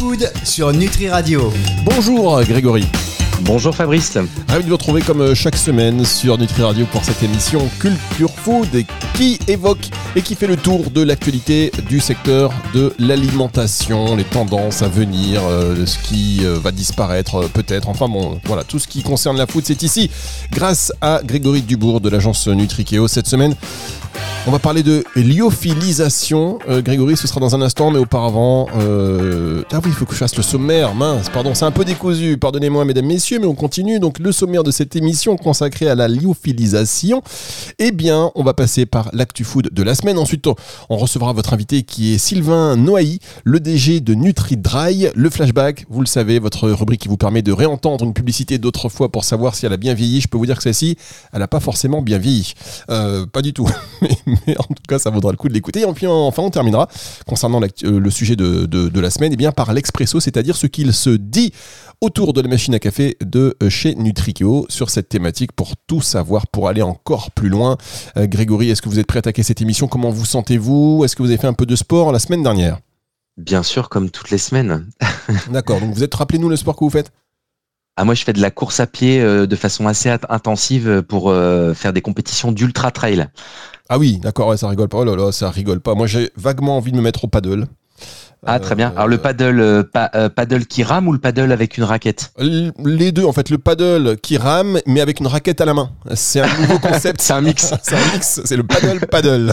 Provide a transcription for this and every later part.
Food sur Nutri Radio. Bonjour Grégory. Bonjour Fabrice. Ravi de vous retrouver comme euh, chaque semaine sur Nutri Radio pour cette émission Culture Food qui évoque et qui fait le tour de l'actualité du secteur de l'alimentation, les tendances à venir, euh, ce qui euh, va disparaître peut-être. Enfin bon, voilà, tout ce qui concerne la food, c'est ici grâce à Grégory Dubourg de l'agence Nutrikeo cette semaine. On va parler de lyophilisation. Euh, Grégory, ce sera dans un instant, mais auparavant. Euh, ah oui, il faut que je fasse le sommaire. Mince, pardon, c'est un peu décousu. Pardonnez-moi, mesdames, messieurs, mais on continue. Donc, le sommaire de cette émission consacrée à la lyophilisation. Eh bien, on va passer par l'actu food de la semaine. Ensuite, on recevra votre invité qui est Sylvain Noailly, le DG de NutriDry. Le flashback, vous le savez, votre rubrique qui vous permet de réentendre une publicité d'autrefois pour savoir si elle a bien vieilli. Je peux vous dire que celle-ci, elle n'a pas forcément bien vieilli. Euh, pas du tout. mais en tout cas, ça vaudra le coup de l'écouter. Et puis enfin, on terminera concernant euh, le sujet de, la semaine, et eh bien par l'expresso, c'est-à-dire ce qu'il se dit autour de la machine à café de euh, chez Nutrikeo sur cette thématique pour tout savoir, pour aller encore plus loin. Euh, Grégory, est-ce que vous êtes prêt à attaquer cette émission? Comment vous sentez-vous? Est-ce que vous avez fait un peu de sport la semaine dernière? Bien sûr, comme toutes les semaines. D'accord, donc vous êtes, rappelez-nous le sport que vous faites ah, moi, je fais de la course à pied de façon assez intensive pour faire des compétitions d'ultra trail. Ah oui, d'accord, ça rigole pas. Oh là là, ça rigole pas. Moi, j'ai vaguement envie de me mettre au paddle. Ah très bien. Alors le euh, paddle, euh, euh, paddle qui rame ou le paddle avec une raquette Les deux en fait. Le paddle qui rame mais avec une raquette à la main. C'est un nouveau concept. c'est un mix. c'est un mix. C'est le paddle paddle.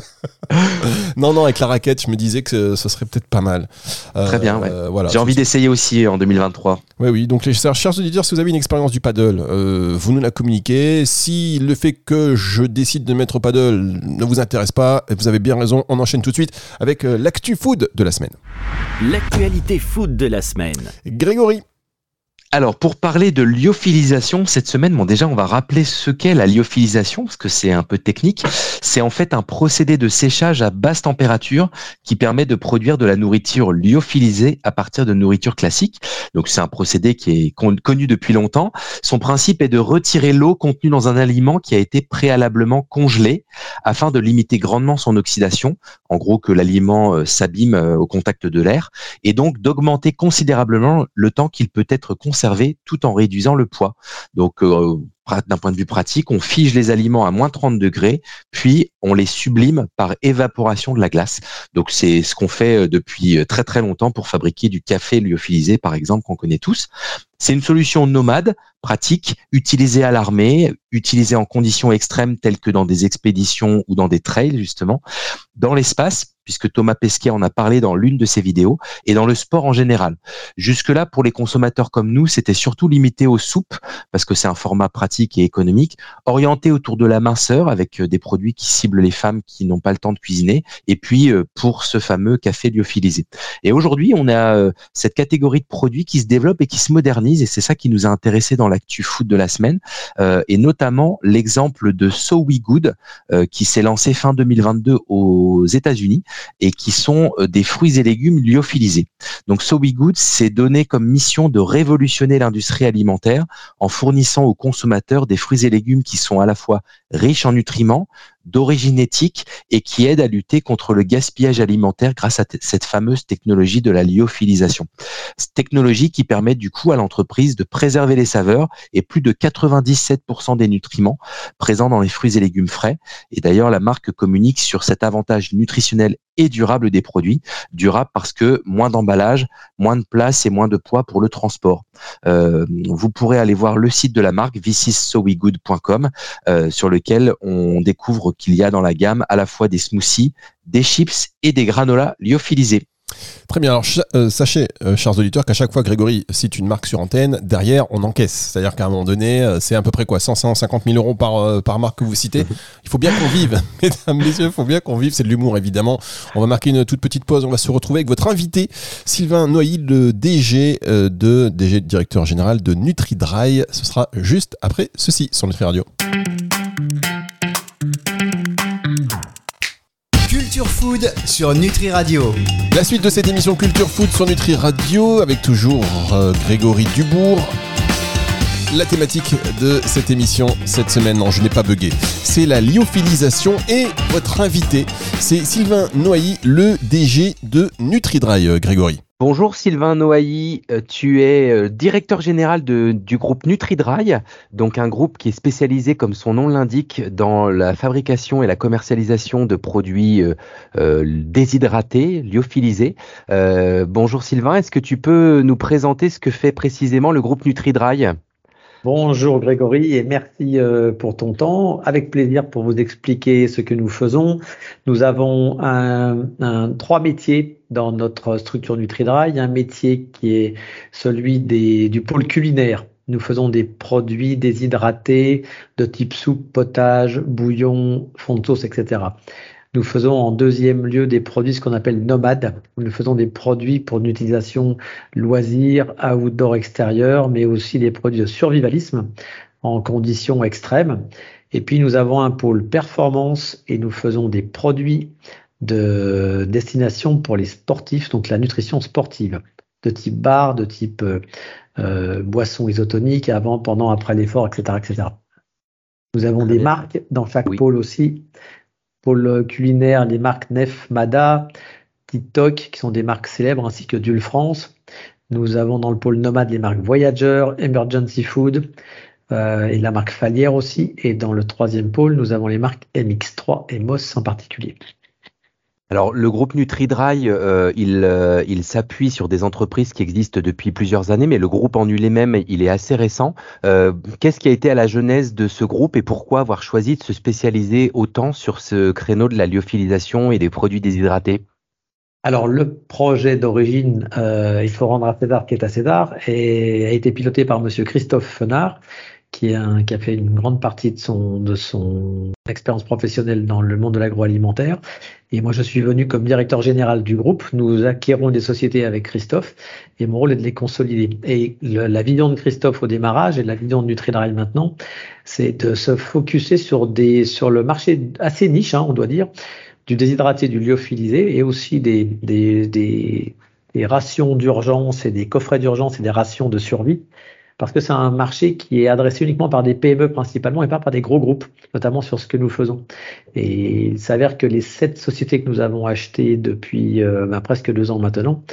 non non avec la raquette, je me disais que ce serait peut-être pas mal. très bien. Ouais. voilà. J'ai envie d'essayer aussi en 2023. Oui oui. Donc les chers auditeurs, si vous avez une expérience du paddle, vous nous la communiquez. Si le fait que je décide de mettre au paddle ne vous intéresse pas, vous avez bien raison. On enchaîne tout de suite avec l'actu food de la semaine. L'actualité food de la semaine. Grégory. Alors, pour parler de lyophilisation, cette semaine, bon, déjà, on va rappeler ce qu'est la lyophilisation, parce que c'est un peu technique. C'est en fait un procédé de séchage à basse température qui permet de produire de la nourriture lyophilisée à partir de nourriture classique. Donc, c'est un procédé qui est connu depuis longtemps. Son principe est de retirer l'eau contenue dans un aliment qui a été préalablement congelé afin de limiter grandement son oxydation. En gros, que l'aliment euh, s'abîme euh, au contact de l'air et donc d'augmenter considérablement le temps qu'il peut être conservé tout en réduisant le poids. Donc, euh, d'un point de vue pratique, on fige les aliments à moins 30 degrés, puis on les sublime par évaporation de la glace. Donc c'est ce qu'on fait euh, depuis euh, très très longtemps pour fabriquer du café lyophilisé, par exemple, qu'on connaît tous. C'est une solution nomade, pratique, utilisée à l'armée, utilisée en conditions extrêmes telles que dans des expéditions ou dans des trails, justement, dans l'espace, puisque Thomas Pesquet en a parlé dans l'une de ses vidéos, et dans le sport en général. Jusque-là, pour les consommateurs comme nous, c'était surtout limité aux soupes, parce que c'est un format pratique et économique, orienté autour de la minceur, avec euh, des produits qui ciblent les femmes qui n'ont pas le temps de cuisiner, et puis euh, pour ce fameux café lyophilisé. Et aujourd'hui, on a euh, cette catégorie de produits qui se développe et qui se modernise, et c'est ça qui nous a intéressé dans l'actu food de la semaine, et notamment l'exemple de So We Good, qui s'est lancé fin 2022 aux États-Unis, et qui sont euh, des fruits et légumes lyophilisés. Donc So We Good s'est donné comme mission de révolutionner l'industrie alimentaire en fournissant aux consommateurs des fruits et légumes qui sont à la fois riches en nutriments, d'origine éthique et qui aident à lutter contre le gaspillage alimentaire grâce à cette fameuse technologie de la lyophilisation. Cette technologie qui permet du coup à l'entreprise de préserver les saveurs et plus de 97% des nutriments présents dans les fruits et légumes frais. Et d'ailleurs, la marque communique sur cet avantage nutritionnel et durable des produits. Durable parce que moins d'emballage, moins de place et moins de poids pour le transport. Euh, vous pourrez aller voir le site de la marque thisisssowegood.com euh, sur lequel on découvre qu'il y a dans la gamme à la fois des smoothies, des chips et des granolas lyophilisés. Très bien. Alors, euh, sachez, euh, chers auditeurs, qu'à chaque fois Grégory cite une marque sur antenne, derrière, on encaisse. C'est-à-dire qu'à un moment donné, euh, c'est à peu près quoi 100, 150 000 euros par, par marque que vous citez. Il faut bien qu'on vive, mesdames, messieurs, il faut bien qu'on vive. C'est de l'humour, évidemment. On va marquer une toute petite pause. On va se retrouver avec votre invité, Sylvain Noilly, le DG de DG directeur général de NutriDry. Ce sera juste après ceci sur Nutri Radio. Culture Food sur Nutri Radio. La suite de cette émission Culture Food sur Nutri Radio avec toujours euh, Grégory Dubourg. La thématique de cette émission cette semaine, non je n'ai pas bugué, c'est la lyophilisation et votre invité, c'est Sylvain Noailly, le DG de NutriDry, Grégory. Bonjour Sylvain Noailly, euh, tu es euh, directeur général du groupe NutriDry, donc un groupe qui est spécialisé, comme son nom l'indique, dans la fabrication et la commercialisation de produits euh, déshydratés, lyophilisés. bonjour Sylvain, est-ce que tu peux nous présenter ce que fait précisément le groupe NutriDry? Bonjour Grégory et merci pour ton temps. Avec plaisir pour vous expliquer ce que nous faisons. Nous avons trois métiers dans notre structure NutriDry. Un métier qui est celui du pôle culinaire. Nous faisons des produits déshydratés de type soupe, potage, bouillon, fond de sauce, etc. Nous faisons en deuxième lieu des produits ce qu'on appelle nomades. Nous faisons des produits pour une utilisation loisir, outdoor extérieur, mais aussi des produits de survivalisme en conditions extrêmes. Et puis nous avons un pôle performance et nous faisons des produits de destination pour les sportifs, donc la nutrition sportive, de type bar, de type euh, euh boisson isotonique, avant, pendant, après l'effort, etc., etc. Nous avons des marques dans chaque pôle aussi pôle culinaire, les marques Nef, Mada, TikTok, qui sont des marques célèbres, ainsi que Dule France. Nous avons dans le pôle nomade les marques Voyager, Emergency Food euh, et la marque Falière aussi. Et dans le troisième pôle, nous avons les marques MX3 et Moss en particulier. Alors, le groupe NutriDry, euh, il, euh, il s'appuie sur des entreprises qui existent depuis plusieurs années, mais le groupe en lui-même, il est assez récent. Euh, qu'est-ce qui a été à la genèse de ce groupe et pourquoi avoir choisi de se spécialiser autant sur ce créneau de la lyophilisation et des produits déshydratés? Alors le projet d'origine, il faut rendre à César qui est à César, et a été piloté par Monsieur Christophe Fenard, qui, qui, a fait une grande partie de son, de son expérience professionnelle dans le monde de l'agroalimentaire. Et moi, je suis venu comme directeur général du groupe. Nous acquérons des sociétés avec Christophe et mon rôle est de les consolider. Et la vision de Christophe au démarrage et la vision de Nutridrive maintenant, c'est de se focuser sur, des, sur le marché assez niche, hein, on doit dire, du déshydraté, du lyophilisé et aussi des, des, des rations d'urgence et des coffrets d'urgence et des rations de survie parce que c'est un marché qui est adressé uniquement par des PME principalement et pas par des gros groupes, notamment sur ce que nous faisons. Et il s'avère que les sept sociétés que nous avons achetées depuis euh, bah, presque deux ans maintenant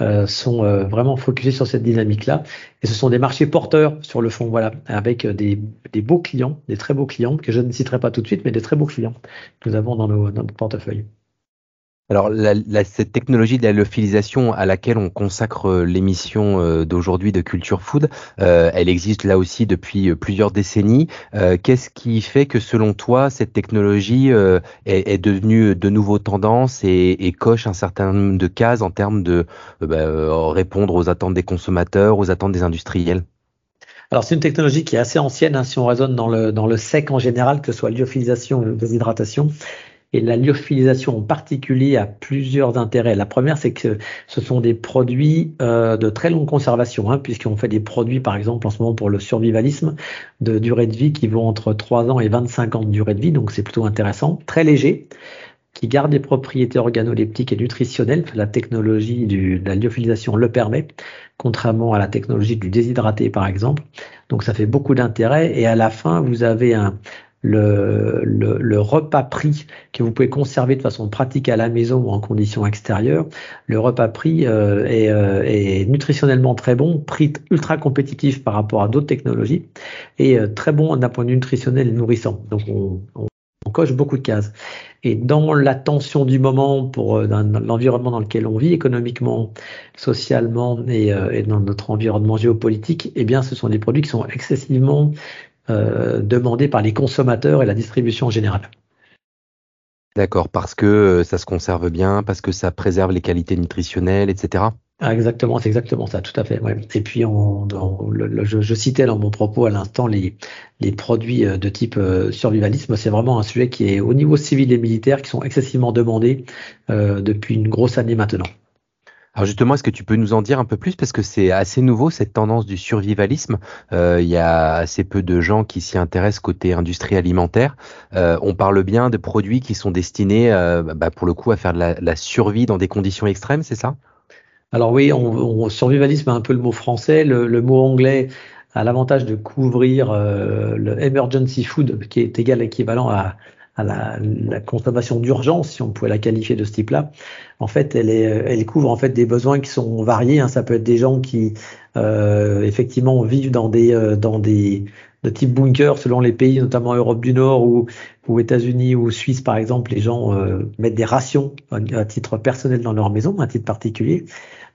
euh, sont euh, vraiment focusées sur cette dynamique-là. Et ce sont des marchés porteurs sur le fond, voilà, avec des, beaux clients, des très beaux clients, que je ne citerai pas tout de suite, mais des très beaux clients que nous avons dans, nos, dans notre portefeuille. Alors, cette technologie de la lyophilisation à laquelle on consacre euh, l'émission euh, d'aujourd'hui de Culture Food, euh, elle existe là aussi depuis plusieurs décennies. Qu'est-ce qui fait que, selon toi, cette technologie est, devenue de nouveau tendance et, coche un certain nombre de cases en termes de bah, répondre aux attentes des consommateurs, aux attentes des industriels? Alors c'est une technologie qui est assez ancienne hein, si on raisonne dans le, dans le sec en général, que ce soit lyophilisation ou déshydratation. Et la lyophilisation en particulier a plusieurs intérêts. La première, c'est que ce sont des produits euh, de très longue conservation, hein, puisqu'on fait des produits, par exemple, en ce moment pour le survivalisme, de durée de vie qui vont entre 3 ans et 25 ans de durée de vie, donc c'est plutôt intéressant. Très léger, qui garde des propriétés organoleptiques et nutritionnelles. La technologie du, de la lyophilisation le permet, contrairement à la technologie du déshydraté, par exemple. Donc ça fait beaucoup d'intérêt. Et à la fin, vous avez un, le, le, repas pris que vous pouvez conserver de façon pratique à la maison ou en conditions extérieures. Le repas pris euh, est, euh, est, nutritionnellement très bon, prix ultra compétitif par rapport à d'autres technologies et euh, très bon d'un point de vue nutritionnel et nourrissant. Donc on, on, coche beaucoup de cases. Et dans la tension du moment pour l'environnement dans lequel on vit, économiquement, socialement et, et, dans notre environnement géopolitique, eh bien, ce sont des produits qui sont excessivement euh, demandé par les consommateurs et la distribution en général. D'accord, parce que euh, ça se conserve bien, parce que ça préserve les qualités nutritionnelles, etc. Ah, exactement, c'est exactement ça, tout à fait. Et puis, on, je, citais dans mon propos à l'instant les, les produits euh, de type survivalisme. C'est vraiment un sujet qui est au niveau civil et militaire qui sont excessivement demandés depuis une grosse année maintenant. Alors justement, est-ce que tu peux nous en dire un peu plus? Parce que c'est assez nouveau cette tendance du survivalisme. Euh, il y a assez peu de gens qui s'y intéressent côté industrie alimentaire. Euh, on parle bien de produits qui sont destinés, euh, bah, pour le coup, à faire de la, survie dans des conditions extrêmes, c'est ça? Alors oui, on, survivalisme est un peu le mot français. Le, mot anglais a l'avantage de couvrir le emergency food, qui est égal équivalent à à la, la consommation d'urgence, si on pouvait la qualifier de ce type-là. En fait, elle, est, elle couvre en fait des besoins qui sont variés. Hein. Ça peut être des gens qui euh, effectivement vivent dans des euh, dans des de type bunker selon les pays, notamment Europe du Nord ou, ou États-Unis ou Suisse par exemple, les gens euh, mettent des rations à, titre personnel dans leur maison, à titre particulier.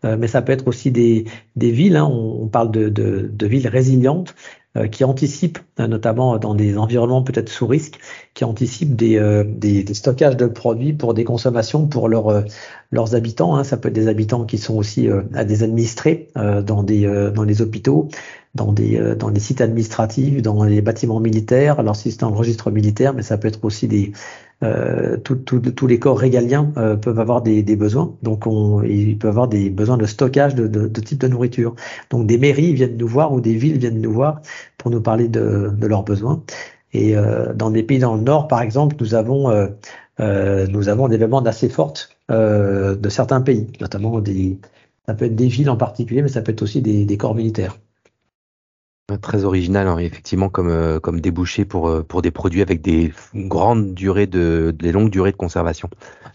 Euh, mais ça peut être aussi des, des villes, hein, on, on, parle de, de, de villes résilientes euh, qui anticipent, euh, notamment dans des environnements peut-être sous risque, qui anticipent des, euh, des, des, stockages de produits pour des consommations pour leurs leurs habitants. Hein. Ça peut être des habitants qui sont aussi à des administrés dans des dans les hôpitaux, dans des dans des sites administratifs, dans les bâtiments militaires. Alors si c'est le registre militaire, mais ça peut être aussi des euh, tous les corps régaliens euh, peuvent avoir des, des, besoins. Donc, on, ils peuvent avoir des besoins de stockage de, de, de, type de nourriture. Donc, des mairies viennent nous voir ou des villes viennent nous voir pour nous parler de, de leurs besoins. Et euh, dans des pays dans le Nord, par exemple, nous avons euh, euh nous avons des demandes assez fortes de certains pays, notamment des ça peut être des villes en particulier, mais ça peut être aussi des, des corps militaires. Très original, hein, effectivement, comme, euh, comme débouché pour, euh, pour des produits avec des grandes durées de, des longues durées de conservation.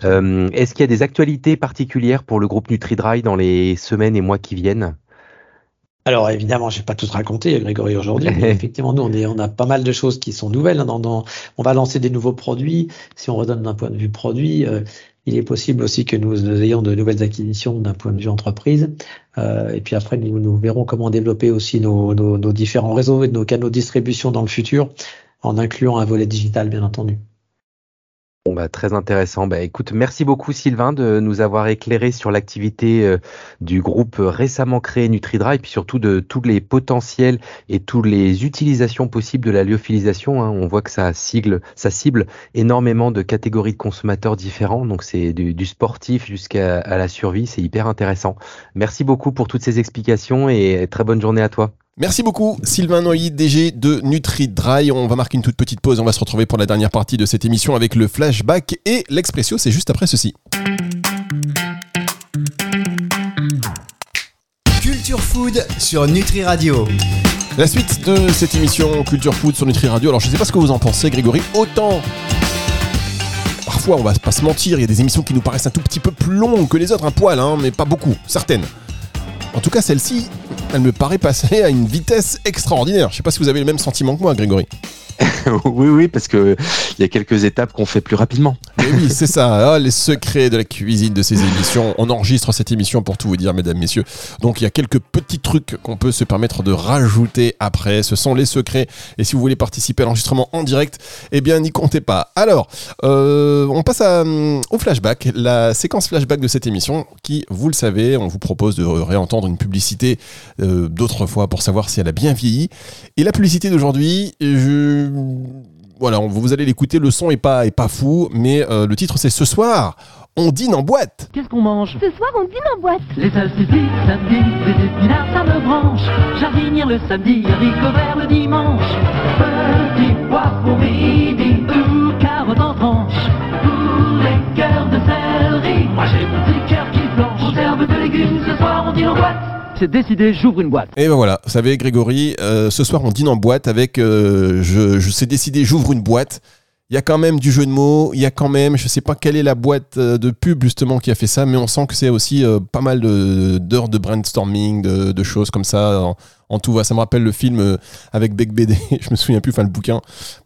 Euh, Est-ce qu'il y a des actualités particulières pour le groupe NutriDry dans les semaines et mois qui viennent? Alors évidemment, je vais pas tout raconter, Grégory, aujourd'hui. effectivement, nous, on, est, on a pas mal de choses qui sont nouvelles. Hein, dans, dans, on va lancer des nouveaux produits. Si on redonne d'un point de vue produit, euh, il est possible aussi que nous, ayons de nouvelles acquisitions d'un point de vue entreprise. Euh, et puis après, nous, verrons comment développer aussi nos différents réseaux et nos canaux de distribution dans le futur, en incluant un volet digital, bien entendu. Bon bah, très intéressant. Bah, écoute, merci beaucoup Sylvain de nous avoir éclairé sur l'activité euh, du groupe récemment créé NutriDry et puis surtout de tous les potentiels et toutes les utilisations possibles de la lyophilisation. Hein. On voit que ça cible, ça cible énormément de catégories de consommateurs différents. Donc c'est du, du, sportif jusqu'à la survie. C'est hyper intéressant. Merci beaucoup pour toutes ces explications et très bonne journée à toi. Merci beaucoup Sylvain Noy, DG de NutriDry. On va marquer une toute petite pause. On va se retrouver pour la dernière partie de cette émission avec le flashback et l'expresso. C'est juste après ceci. Culture Food sur Nutri Radio. La suite de cette émission Culture Food sur Nutri Radio. Alors je ne sais pas ce que vous en pensez Grégory. Autant parfois on va pas se mentir, il y a des émissions qui nous paraissent un tout petit peu plus longues que les autres, un poil, hein, mais pas beaucoup, certaines. En tout cas, celle-ci, elle me paraît passer à une vitesse extraordinaire. Je sais pas si vous avez le même sentiment que moi, Grégory. oui, oui, parce que il y a quelques étapes qu'on fait plus rapidement. Mais oui, c'est ça. Ah, les secrets de la cuisine de ces émissions. On enregistre cette émission pour tout vous dire, mesdames, messieurs. Donc il y a quelques petits trucs qu'on peut se permettre de rajouter après. Ce sont les secrets. Et si vous voulez participer à l'enregistrement en direct, eh bien n'y comptez pas. Alors, euh, on passe à, au flashback, la séquence flashback de cette émission, qui, vous le savez, on vous propose de réentendre une publicité euh, d'autres fois pour savoir si elle a bien vieilli. Et la publicité d'aujourd'hui, je voilà, vous allez l'écouter, le son est pas, est pas fou, mais euh, le titre c'est Ce soir, on dîne en boîte. Qu'est-ce qu'on mange Ce soir, on dîne en boîte. Les salsifis, samedi, les épinards, ça me branche. Jardinière le samedi, haricots verts le dimanche. Petit pois pour midi, ou carottes en tranche. Pour les cœurs de céleri, moi j'ai mon petit cœur qui flanche. Conserve de légumes, ce soir, on dîne en boîte décidé, j'ouvre une boîte. Et ben voilà, vous savez, Grégory, euh, ce soir on dîne en boîte avec euh, je, sais décidé, j'ouvre une boîte. Il y a quand même du jeu de mots, il y a quand même, je sais pas quelle est la boîte euh, de pub justement qui a fait ça, mais on sent que c'est aussi pas mal d'heures de, brainstorming, de, choses comme ça. En tout va. Ça me rappelle le film euh, avec Beck BD, je me souviens plus, enfin le bouquin.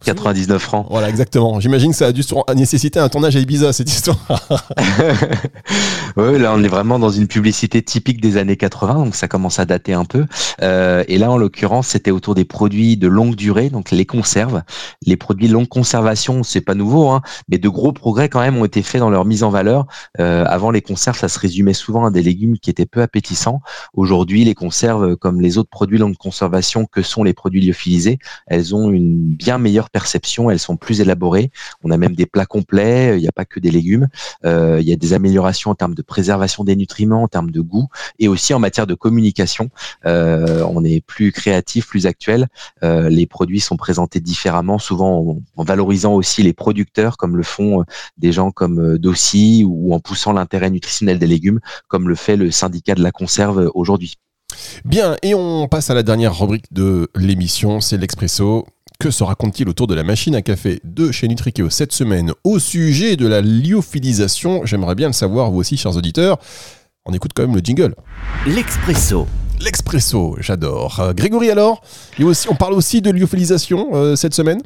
99 francs. Voilà, exactement. J'imagine que ça a dû nécessiter un tournage à Ibiza, cette histoire. oui, là on est vraiment dans une publicité typique des années 80, donc ça commence à dater un peu. Euh, et là, en l'occurrence, c'était autour des produits de longue durée, donc les conserves. Les produits de longue conservation, c'est pas nouveau, hein, mais de gros progrès quand même ont été faits dans leur mise en valeur. Euh, avant, les conserves, ça se résumait souvent à des légumes qui étaient peu appétissants. Aujourd'hui, les conserves, comme les autres produits longue conservation que sont les produits lyophilisés, elles ont une bien meilleure perception, elles sont plus élaborées. On a même des plats complets, il n'y a pas que des légumes. Euh, il y a des améliorations en termes de préservation des nutriments, en termes de goût, et aussi en matière de communication. Euh, on est plus créatif, plus actuel. Euh, les produits sont présentés différemment, souvent en, en, valorisant aussi les producteurs, comme le font des gens comme Dossi, ou en poussant l'intérêt nutritionnel des légumes, comme le fait le syndicat de la conserve aujourd'hui. Bien, et on passe à la dernière rubrique de l'émission, c'est l'expresso. Que se raconte-t-il autour de la machine à café de chez Nutrikeo cette semaine au sujet de la lyophilisation? J'aimerais bien le savoir, vous aussi, chers auditeurs. On écoute quand même le jingle. L'Expresso. L'expresso, j'adore. Euh, Grégory, alors aussi, On parle aussi de lyophilisation euh, cette semaine?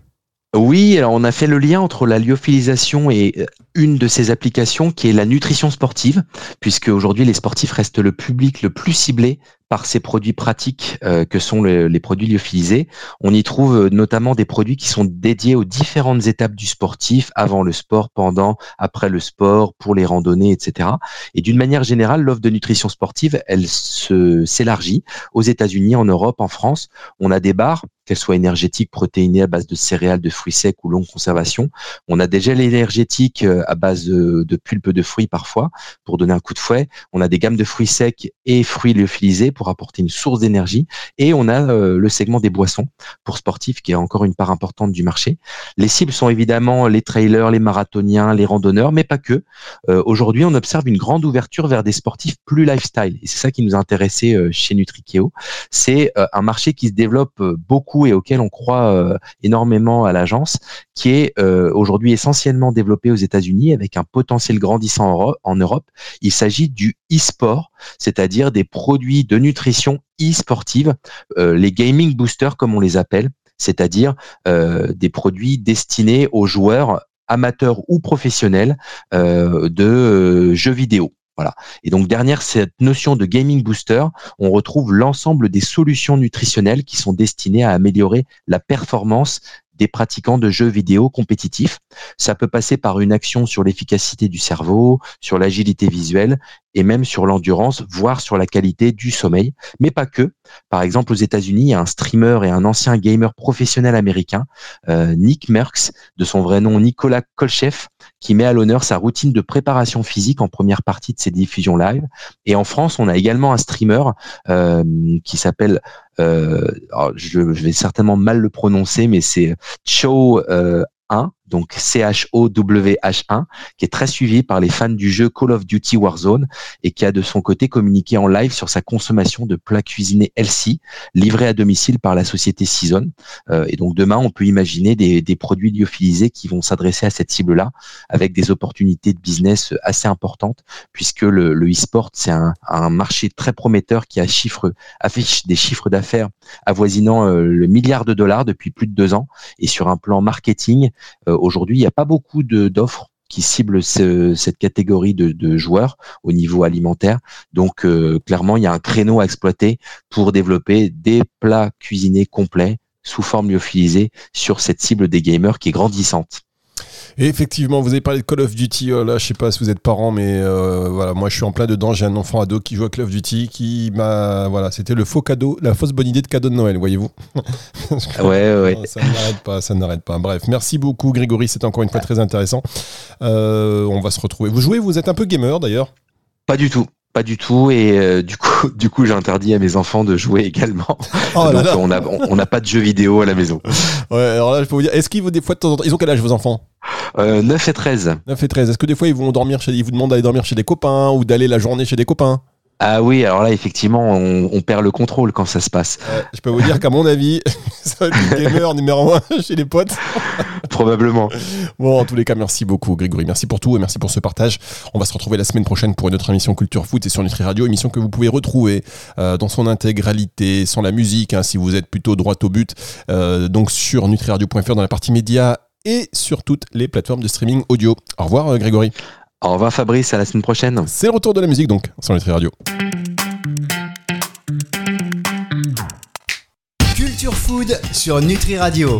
Oui, alors on a fait le lien entre la lyophilisation et euh, une de ces applications qui est la nutrition sportive, puisque aujourd'hui les sportifs restent le public le plus ciblé par ces produits pratiques euh, que sont le- les produits lyophilisés. On y trouve euh, notamment des produits qui sont dédiés aux différentes étapes du sportif, avant le sport, pendant, après le sport, pour les randonnées, etc. Et d'une manière générale, l'offre de nutrition sportive, elle s'élargit aux États-Unis, en Europe, en France. On a des barres, qu'elles soient énergétiques, protéinées à base de céréales, de fruits secs ou longue conservation. On a des gels énergétiques euh, à base de, de pulpe de fruits parfois pour donner un coup de fouet. On a des gammes de fruits secs et fruits lyophilisés pour apporter une source d'énergie. Et on a euh, le segment des boissons pour sportifs qui est encore une part importante du marché. Les cibles sont évidemment les trailers, les marathoniens, les randonneurs, mais pas que. Euh, Aujourd'hui, on observe une grande ouverture vers des sportifs plus lifestyle. Et c'est ça qui nous a intéressé euh, chez Nutrikeo. C'est euh, un marché qui se développe euh, et auquel on croit euh, énormément à l'agence, qui est euh, aujourd'hui essentiellement développé aux États-Unis avec un potentiel grandissant en Euro- en Europe. Il s'agit du e-sport, c'est-à-dire des produits de nutrition e-sportive, euh, les gaming boosters comme on les appelle, c'est-à-dire des produits destinés aux joueurs amateurs ou professionnels de jeux vidéo. Voilà. Et donc derrière cette notion de gaming booster, on retrouve l'ensemble des solutions nutritionnelles qui sont destinées à améliorer la performance des pratiquants de jeux vidéo compétitifs. Ça peut passer par une action sur l'efficacité du cerveau, sur l'agilité visuelle et même sur l'endurance, voire sur la qualité du sommeil, mais pas que. Par exemple, aux États-Unis, il y a un streamer et un ancien gamer professionnel américain, euh, Nick Merckx, de son vrai nom Nicolas Kolchev, qui met à l'honneur sa routine de préparation physique en première partie de ses diffusions live. Et en France, on a également un streamer euh, qui s'appelle, euh, je, je vais certainement mal le prononcer, mais c'est Cho euh, 1, donc C-H-O-W-H-1, qui est très suivi par les fans du jeu Call of Duty Warzone et qui a de son côté communiqué en live sur sa consommation de plats cuisinés healthy livrés à domicile par la société Season. Euh, et donc demain, on peut imaginer des, des produits lyophilisés qui vont s'adresser à cette cible-là avec des opportunités de business assez importantes puisque le, le e-sport, c'est un, un marché très prometteur qui a chiffre, affiche des chiffres d'affaires avoisinant euh, le milliard de dollars depuis plus de deux ans. Et sur un plan marketing, euh, aujourd'hui, il n'y a pas beaucoup d'offres qui ciblent ce- cette catégorie de, de joueurs au niveau alimentaire. Donc, euh, clairement, il y a un créneau à exploiter pour développer des plats cuisinés complets sous forme lyophilisée sur cette cible des gamers qui est grandissante. Et effectivement, vous avez parlé de Call of Duty. euh, là, je sais pas si vous êtes parent, mais euh, voilà, moi je suis en plein dedans. J'ai un enfant ado qui joue à Call of Duty, qui m'a, voilà, c'était le faux cadeau, la fausse bonne idée de cadeau de Noël, voyez-vous. Ouais, ouais, Ça n'arrête pas, ça n'arrête pas. Bref, merci beaucoup Grégory, c'était encore une fois très intéressant. Euh, on va se retrouver. Vous jouez, vous êtes un peu gamer d'ailleurs? Pas du tout. Pas du tout et euh, du coup du coup j'ai interdit à mes enfants de jouer également. Oh là Donc là. on a on on n'a pas de jeux vidéo à la maison. Ouais, alors là, je peux vous dire, est-ce qu'ils vont des fois de temps en temps, ils ont quel âge vos enfants? Euh, 9 et 13. 9 et 13. Est-ce que des fois ils vont dormir chez, ils vous demandent d'aller dormir chez des copains ou d'aller la journée chez des copains? Ah oui, alors là effectivement on, on perd le contrôle quand ça se passe. Je peux vous dire qu'à mon avis, ça va être le gamer numéro 1 chez les potes. Probablement. Bon, en tous les cas, merci beaucoup, Grégory. Merci pour tout et merci pour ce partage. On va se retrouver la semaine prochaine pour une autre émission Culture Foot et sur Nutri Radio, émission que vous pouvez retrouver euh, dans son intégralité, sans la musique, hein, si vous êtes plutôt droit au but, euh, donc sur nutriradio.fr dans la partie médias et sur toutes les plateformes de streaming audio. Au revoir, euh, Grégory. Au revoir Fabrice, à la semaine prochaine. C'est le retour de la musique donc sur Nutri Radio. Culture Food sur Nutri Radio.